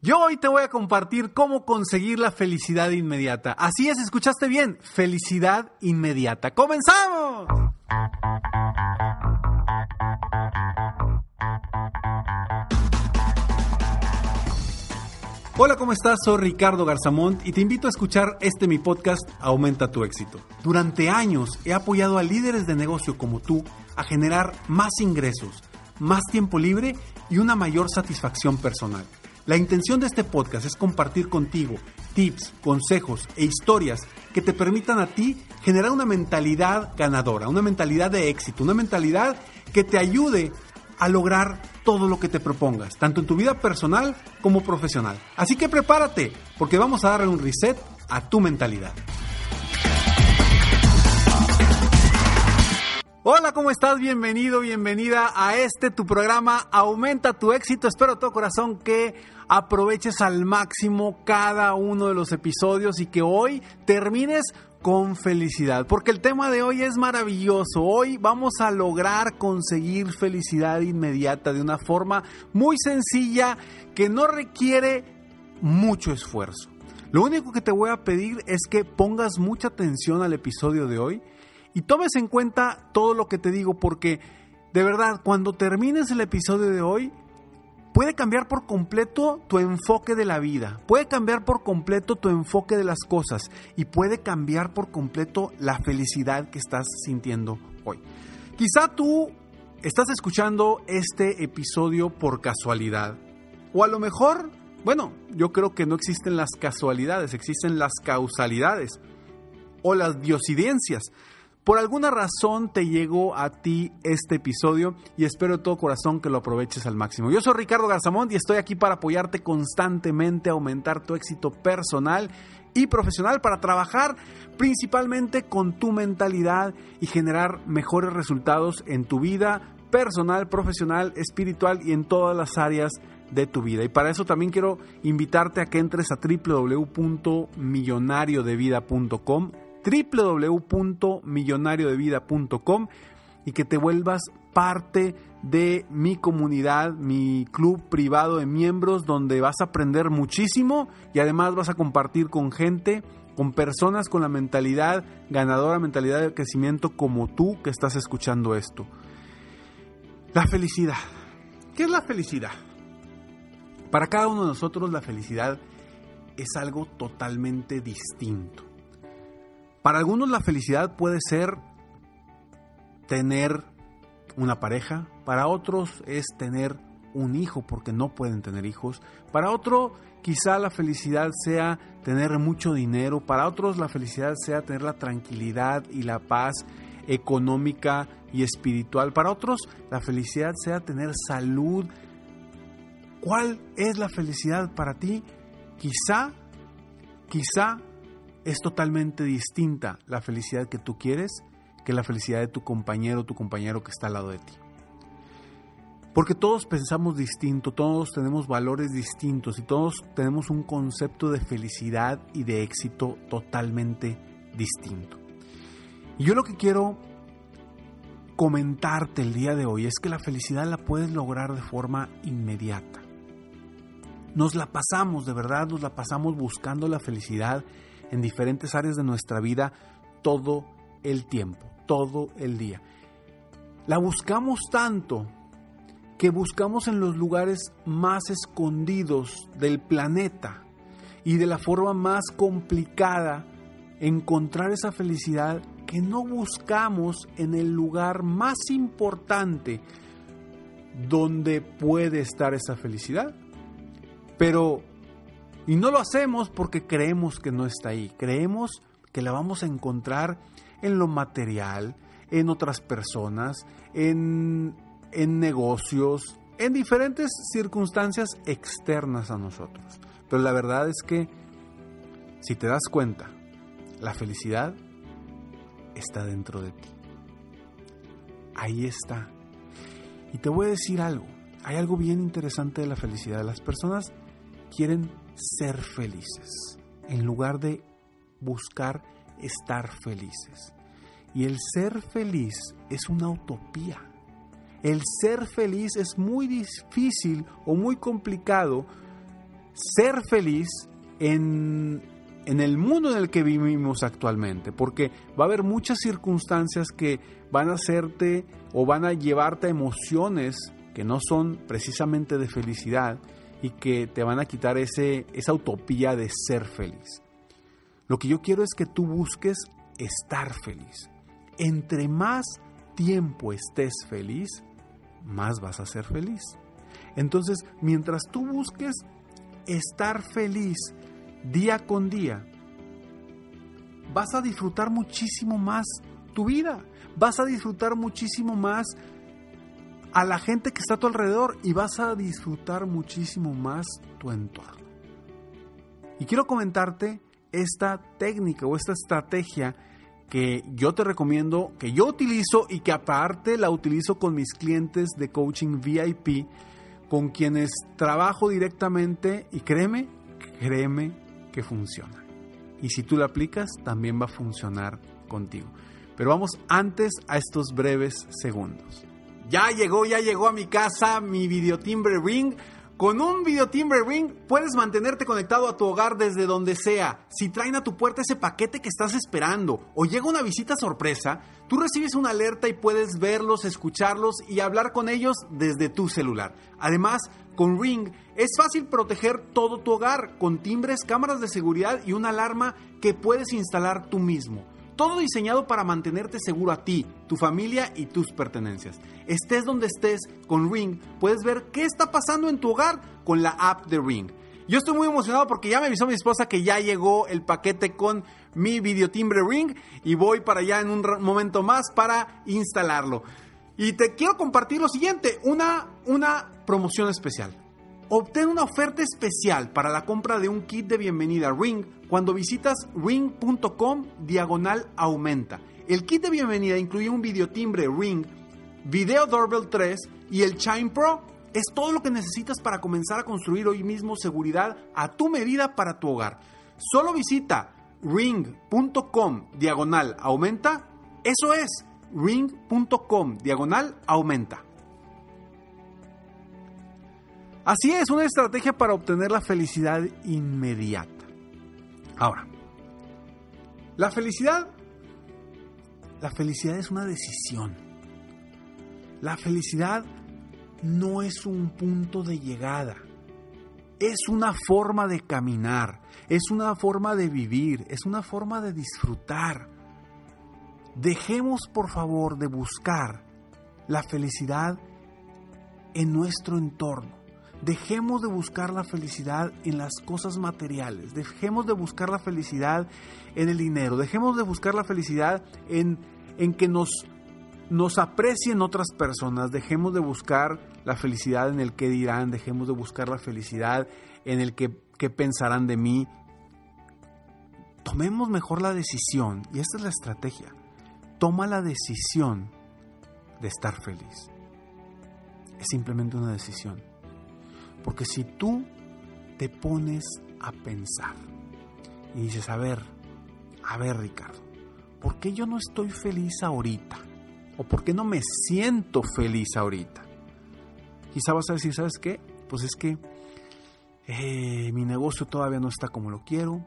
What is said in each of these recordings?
Yo hoy te voy a compartir cómo conseguir la felicidad inmediata. Así es, escuchaste bien, felicidad inmediata. ¡Comenzamos! Hola, ¿cómo estás? Soy Ricardo Garzamont y te invito a escuchar este mi podcast Aumenta tu éxito. Durante años he apoyado a líderes de negocio como tú a generar más ingresos, más tiempo libre y una mayor satisfacción personal. La intención de este podcast es compartir contigo tips, consejos e historias que te permitan a ti generar una mentalidad ganadora, una mentalidad de éxito, una mentalidad que te ayude a lograr todo lo que te propongas, tanto en tu vida personal como profesional. Así que prepárate, porque vamos a darle un reset a tu mentalidad. Hola, ¿cómo estás? Bienvenido, bienvenida a este tu programa Aumenta tu éxito. Espero de todo corazón que aproveches al máximo cada uno de los episodios y que hoy termines con felicidad, porque el tema de hoy es maravilloso. Hoy vamos a lograr conseguir felicidad inmediata de una forma muy sencilla que no requiere mucho esfuerzo. Lo único que te voy a pedir es que pongas mucha atención al episodio de hoy y tomes en cuenta todo lo que te digo porque de verdad cuando termines el episodio de hoy puede cambiar por completo tu enfoque de la vida, puede cambiar por completo tu enfoque de las cosas y puede cambiar por completo la felicidad que estás sintiendo hoy. Quizá tú estás escuchando este episodio por casualidad o a lo mejor, bueno, yo creo que no existen las casualidades, existen las causalidades o las diosidencias. Por alguna razón te llegó a ti este episodio y espero de todo corazón que lo aproveches al máximo. Yo soy Ricardo Garzamont y estoy aquí para apoyarte constantemente a aumentar tu éxito personal y profesional para trabajar principalmente con tu mentalidad y generar mejores resultados en tu vida personal, profesional, espiritual y en todas las áreas de tu vida. Y para eso también quiero invitarte a que entres a www.millonariodevida.com www.millonariodevida.com y que te vuelvas parte de mi comunidad, mi club privado de miembros donde vas a aprender muchísimo y además vas a compartir con gente, con personas con la mentalidad ganadora, mentalidad de crecimiento como tú que estás escuchando esto. La felicidad. ¿Qué es la felicidad? Para cada uno de nosotros la felicidad es algo totalmente distinto. Para algunos la felicidad puede ser tener una pareja, para otros es tener un hijo porque no pueden tener hijos, para otro quizá la felicidad sea tener mucho dinero, para otros la felicidad sea tener la tranquilidad y la paz económica y espiritual, para otros la felicidad sea tener salud. ¿Cuál es la felicidad para ti? Quizá, quizá es totalmente distinta la felicidad que tú quieres que la felicidad de tu compañero o tu compañero que está al lado de ti. Porque todos pensamos distinto, todos tenemos valores distintos y todos tenemos un concepto de felicidad y de éxito totalmente distinto. Y yo lo que quiero comentarte el día de hoy es que la felicidad la puedes lograr de forma inmediata. Nos la pasamos, de verdad, nos la pasamos buscando la felicidad en diferentes áreas de nuestra vida todo el tiempo, todo el día. La buscamos tanto que buscamos en los lugares más escondidos del planeta y de la forma más complicada encontrar esa felicidad que no buscamos en el lugar más importante donde puede estar esa felicidad. Pero y no lo hacemos porque creemos que no está ahí. Creemos que la vamos a encontrar en lo material, en otras personas, en, en negocios, en diferentes circunstancias externas a nosotros. Pero la verdad es que, si te das cuenta, la felicidad está dentro de ti. Ahí está. Y te voy a decir algo. Hay algo bien interesante de la felicidad. Las personas quieren ser felices, en lugar de buscar estar felices. Y el ser feliz es una utopía. El ser feliz es muy difícil o muy complicado ser feliz en, en el mundo en el que vivimos actualmente, porque va a haber muchas circunstancias que van a hacerte o van a llevarte a emociones que no son precisamente de felicidad y que te van a quitar ese, esa utopía de ser feliz. Lo que yo quiero es que tú busques estar feliz. Entre más tiempo estés feliz, más vas a ser feliz. Entonces, mientras tú busques estar feliz día con día, vas a disfrutar muchísimo más tu vida, vas a disfrutar muchísimo más a la gente que está a tu alrededor y vas a disfrutar muchísimo más tu entorno. Y quiero comentarte esta técnica o esta estrategia que yo te recomiendo, que yo utilizo y que aparte la utilizo con mis clientes de coaching VIP, con quienes trabajo directamente y créeme, créeme que funciona. Y si tú la aplicas, también va a funcionar contigo. Pero vamos antes a estos breves segundos. Ya llegó, ya llegó a mi casa mi videotimbre ring. Con un videotimbre ring puedes mantenerte conectado a tu hogar desde donde sea. Si traen a tu puerta ese paquete que estás esperando o llega una visita sorpresa, tú recibes una alerta y puedes verlos, escucharlos y hablar con ellos desde tu celular. Además, con Ring es fácil proteger todo tu hogar con timbres, cámaras de seguridad y una alarma que puedes instalar tú mismo. Todo diseñado para mantenerte seguro a ti, tu familia y tus pertenencias. Estés donde estés con Ring, puedes ver qué está pasando en tu hogar con la app de Ring. Yo estoy muy emocionado porque ya me avisó mi esposa que ya llegó el paquete con mi videotimbre Ring y voy para allá en un momento más para instalarlo. Y te quiero compartir lo siguiente, una, una promoción especial. Obtén una oferta especial para la compra de un kit de bienvenida Ring cuando visitas ring.com diagonal aumenta. El kit de bienvenida incluye un videotimbre Ring, Video Doorbell 3 y el Chime Pro. Es todo lo que necesitas para comenzar a construir hoy mismo seguridad a tu medida para tu hogar. Solo visita ring.com diagonal aumenta. Eso es ring.com diagonal aumenta. Así es, una estrategia para obtener la felicidad inmediata. Ahora, la felicidad, la felicidad es una decisión. La felicidad no es un punto de llegada. Es una forma de caminar, es una forma de vivir, es una forma de disfrutar. Dejemos por favor de buscar la felicidad en nuestro entorno. Dejemos de buscar la felicidad en las cosas materiales, dejemos de buscar la felicidad en el dinero, dejemos de buscar la felicidad en, en que nos, nos aprecien otras personas, dejemos de buscar la felicidad en el que dirán, dejemos de buscar la felicidad en el que, que pensarán de mí. Tomemos mejor la decisión, y esta es la estrategia, toma la decisión de estar feliz. Es simplemente una decisión. Porque si tú te pones a pensar y dices, a ver, a ver Ricardo, ¿por qué yo no estoy feliz ahorita? ¿O por qué no me siento feliz ahorita? Quizá vas a decir, ¿sabes qué? Pues es que eh, mi negocio todavía no está como lo quiero.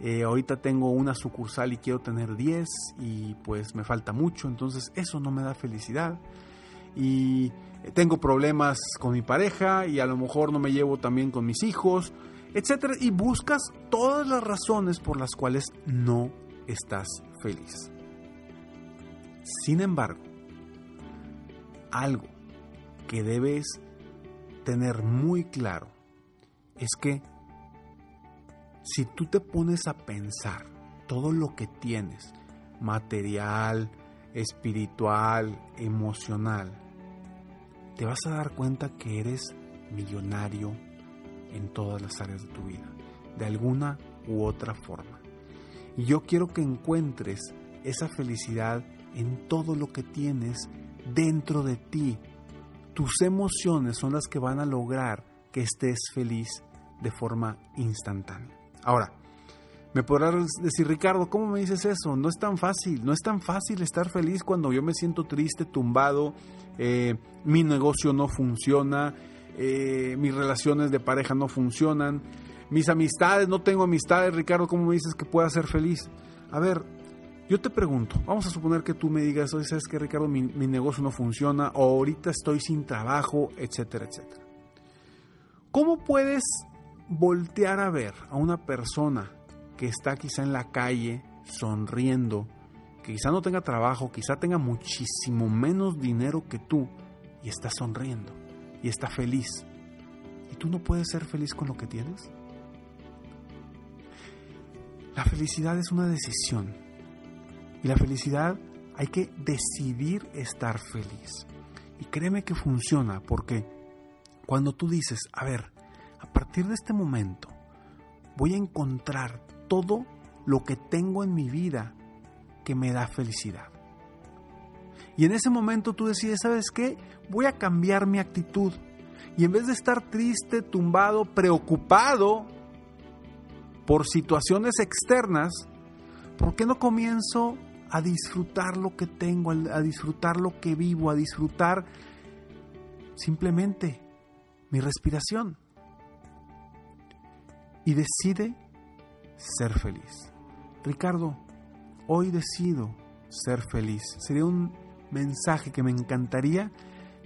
Eh, ahorita tengo una sucursal y quiero tener 10 y pues me falta mucho, entonces eso no me da felicidad. Y tengo problemas con mi pareja y a lo mejor no me llevo también con mis hijos, etcétera, y buscas todas las razones por las cuales no estás feliz. Sin embargo, algo que debes tener muy claro es que si tú te pones a pensar todo lo que tienes, material, espiritual, emocional, te vas a dar cuenta que eres millonario en todas las áreas de tu vida, de alguna u otra forma. Y yo quiero que encuentres esa felicidad en todo lo que tienes dentro de ti. Tus emociones son las que van a lograr que estés feliz de forma instantánea. Ahora, me podrás decir, Ricardo, ¿cómo me dices eso? No es tan fácil, no es tan fácil estar feliz cuando yo me siento triste, tumbado, eh, mi negocio no funciona, eh, mis relaciones de pareja no funcionan, mis amistades, no tengo amistades, Ricardo, ¿cómo me dices que pueda ser feliz? A ver, yo te pregunto, vamos a suponer que tú me digas, oye, ¿sabes que Ricardo? Mi, mi negocio no funciona, o ahorita estoy sin trabajo, etcétera, etcétera. ¿Cómo puedes voltear a ver a una persona que está quizá en la calle sonriendo, que quizá no tenga trabajo, quizá tenga muchísimo menos dinero que tú y está sonriendo y está feliz? ¿Y tú no puedes ser feliz con lo que tienes? La felicidad es una decisión y la felicidad hay que decidir estar feliz. Y créeme que funciona porque cuando tú dices, a ver, a partir de este momento voy a encontrar todo lo que tengo en mi vida que me da felicidad. Y en ese momento tú decides, ¿sabes qué? Voy a cambiar mi actitud. Y en vez de estar triste, tumbado, preocupado por situaciones externas, ¿por qué no comienzo a disfrutar lo que tengo, a disfrutar lo que vivo, a disfrutar simplemente mi respiración. Y decide ser feliz. Ricardo, hoy decido ser feliz. Sería un mensaje que me encantaría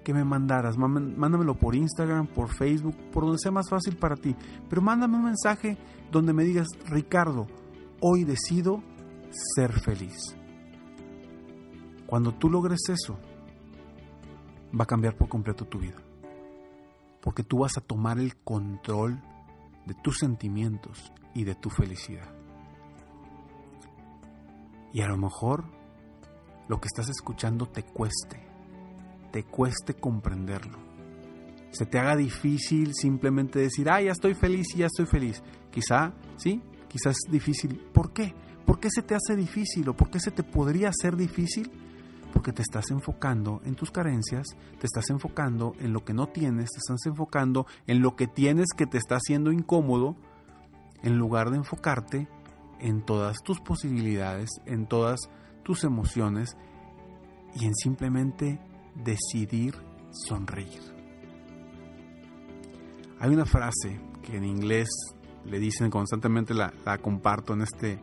que me mandaras. Mándamelo por Instagram, por Facebook, por donde sea más fácil para ti. Pero mándame un mensaje donde me digas, Ricardo, hoy decido ser feliz. Cuando tú logres eso, va a cambiar por completo tu vida. Porque tú vas a tomar el control de tus sentimientos y de tu felicidad. Y a lo mejor lo que estás escuchando te cueste, te cueste comprenderlo. Se te haga difícil simplemente decir, ah, ya estoy feliz y ya estoy feliz. Quizá, sí, quizás es difícil. ¿Por qué? ¿Por qué se te hace difícil o por qué se te podría hacer difícil? Porque te estás enfocando en tus carencias, te estás enfocando en lo que no tienes, te estás enfocando en lo que tienes que te está haciendo incómodo, en lugar de enfocarte en todas tus posibilidades, en todas tus emociones y en simplemente decidir sonreír. Hay una frase que en inglés le dicen constantemente, la, comparto en, este,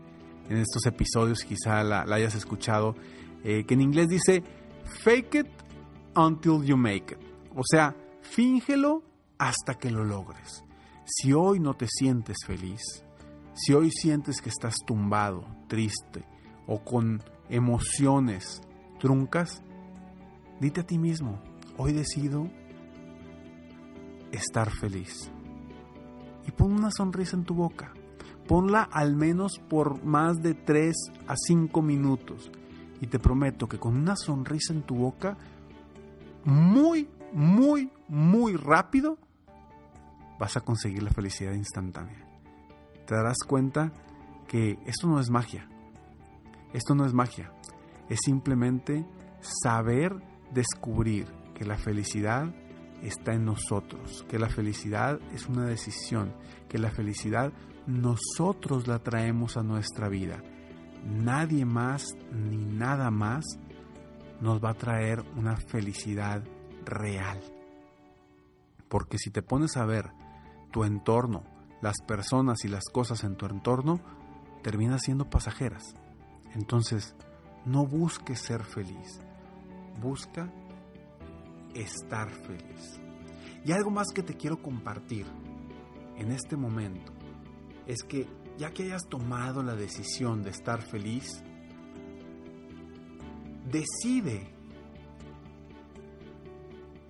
en estos episodios, quizá la hayas escuchado, eh, que en inglés dice fake it until you make it. O sea, fíngelo hasta que lo logres. Si hoy no te sientes feliz, si hoy sientes que estás tumbado, triste o con emociones truncas, dite a ti mismo, hoy decido estar feliz. Y pon una sonrisa en tu boca. Ponla al menos por más de 3 a 5 minutos y te prometo que con una sonrisa en tu boca, muy, muy, muy rápido, vas a conseguir la felicidad instantánea. Te darás cuenta que esto no es magia. Esto no es magia. Es simplemente saber descubrir que la felicidad está en nosotros, que la felicidad es una decisión, que la felicidad nosotros la traemos a nuestra vida nadie más ni nada más nos va a traer una felicidad real. Porque si te pones a ver tu entorno, las personas y las cosas en tu entorno, terminan siendo pasajeras. Entonces, no busques ser feliz, busca estar feliz. Y algo más que te quiero compartir en este momento es que ya que hayas tomado la decisión de estar feliz, decide.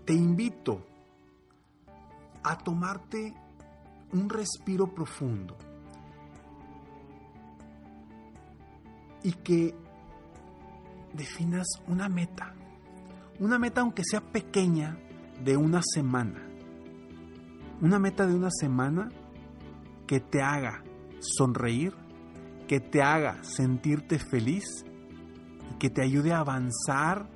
Te invito a tomarte un respiro profundo y que definas una meta. Una meta aunque sea pequeña de una semana. Una meta de una semana que te haga sonreír, que te haga sentirte feliz y que te ayude a avanzar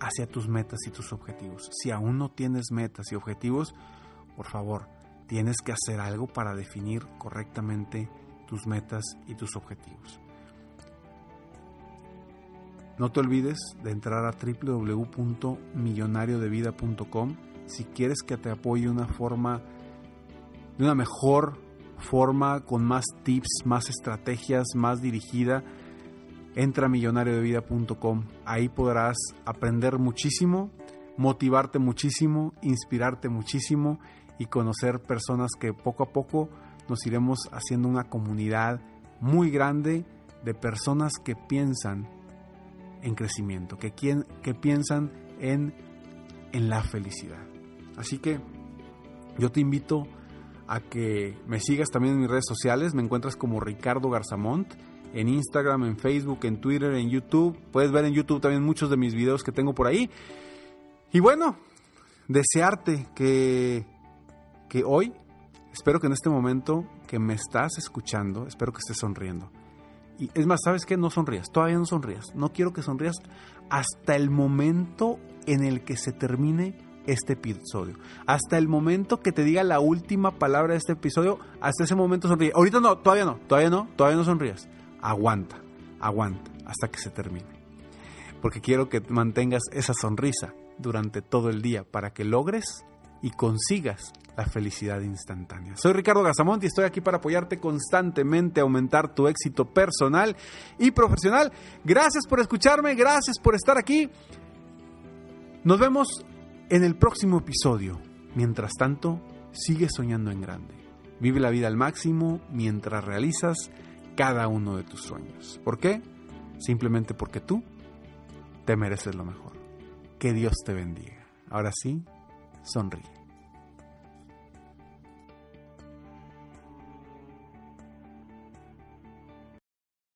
hacia tus metas y tus objetivos. Si aún no tienes metas y objetivos, por favor, tienes que hacer algo para definir correctamente tus metas y tus objetivos. No te olvides de entrar a www.millonariodevida.com si quieres que te apoye una forma, de una mejor forma, con más tips, más estrategias, más dirigida, entra a millonariodevida.com. Ahí podrás aprender muchísimo, motivarte muchísimo, inspirarte muchísimo y conocer personas que poco a poco nos iremos haciendo una comunidad muy grande de personas que piensan en crecimiento, que, que piensan en, en la felicidad. Así que yo te invito a que me sigas también en mis redes sociales, me encuentras como Ricardo Garzamont en Instagram, en Facebook, en Twitter, en YouTube. Puedes ver en YouTube también muchos de mis videos que tengo por ahí. Y bueno, desearte que, que hoy, espero que en este momento que me estás escuchando, espero que estés sonriendo. Y es más, ¿sabes qué? No sonrías, todavía no sonrías. No quiero que sonrías hasta el momento en el que se termine este episodio. Hasta el momento que te diga la última palabra de este episodio, hasta ese momento sonríe. Ahorita no, todavía no, todavía no, todavía no sonrías aguanta, aguanta hasta que se termine. Porque quiero que mantengas esa sonrisa durante todo el día para que logres y consigas la felicidad instantánea. Soy Ricardo Gazamonti y estoy aquí para apoyarte constantemente a aumentar tu éxito personal y profesional. Gracias por escucharme, gracias por estar aquí. Nos vemos en el próximo episodio. Mientras tanto, sigue soñando en grande. Vive la vida al máximo mientras realizas cada uno de tus sueños. ¿Por qué? Simplemente porque tú te mereces lo mejor. Que Dios te bendiga. Ahora sí, sonríe.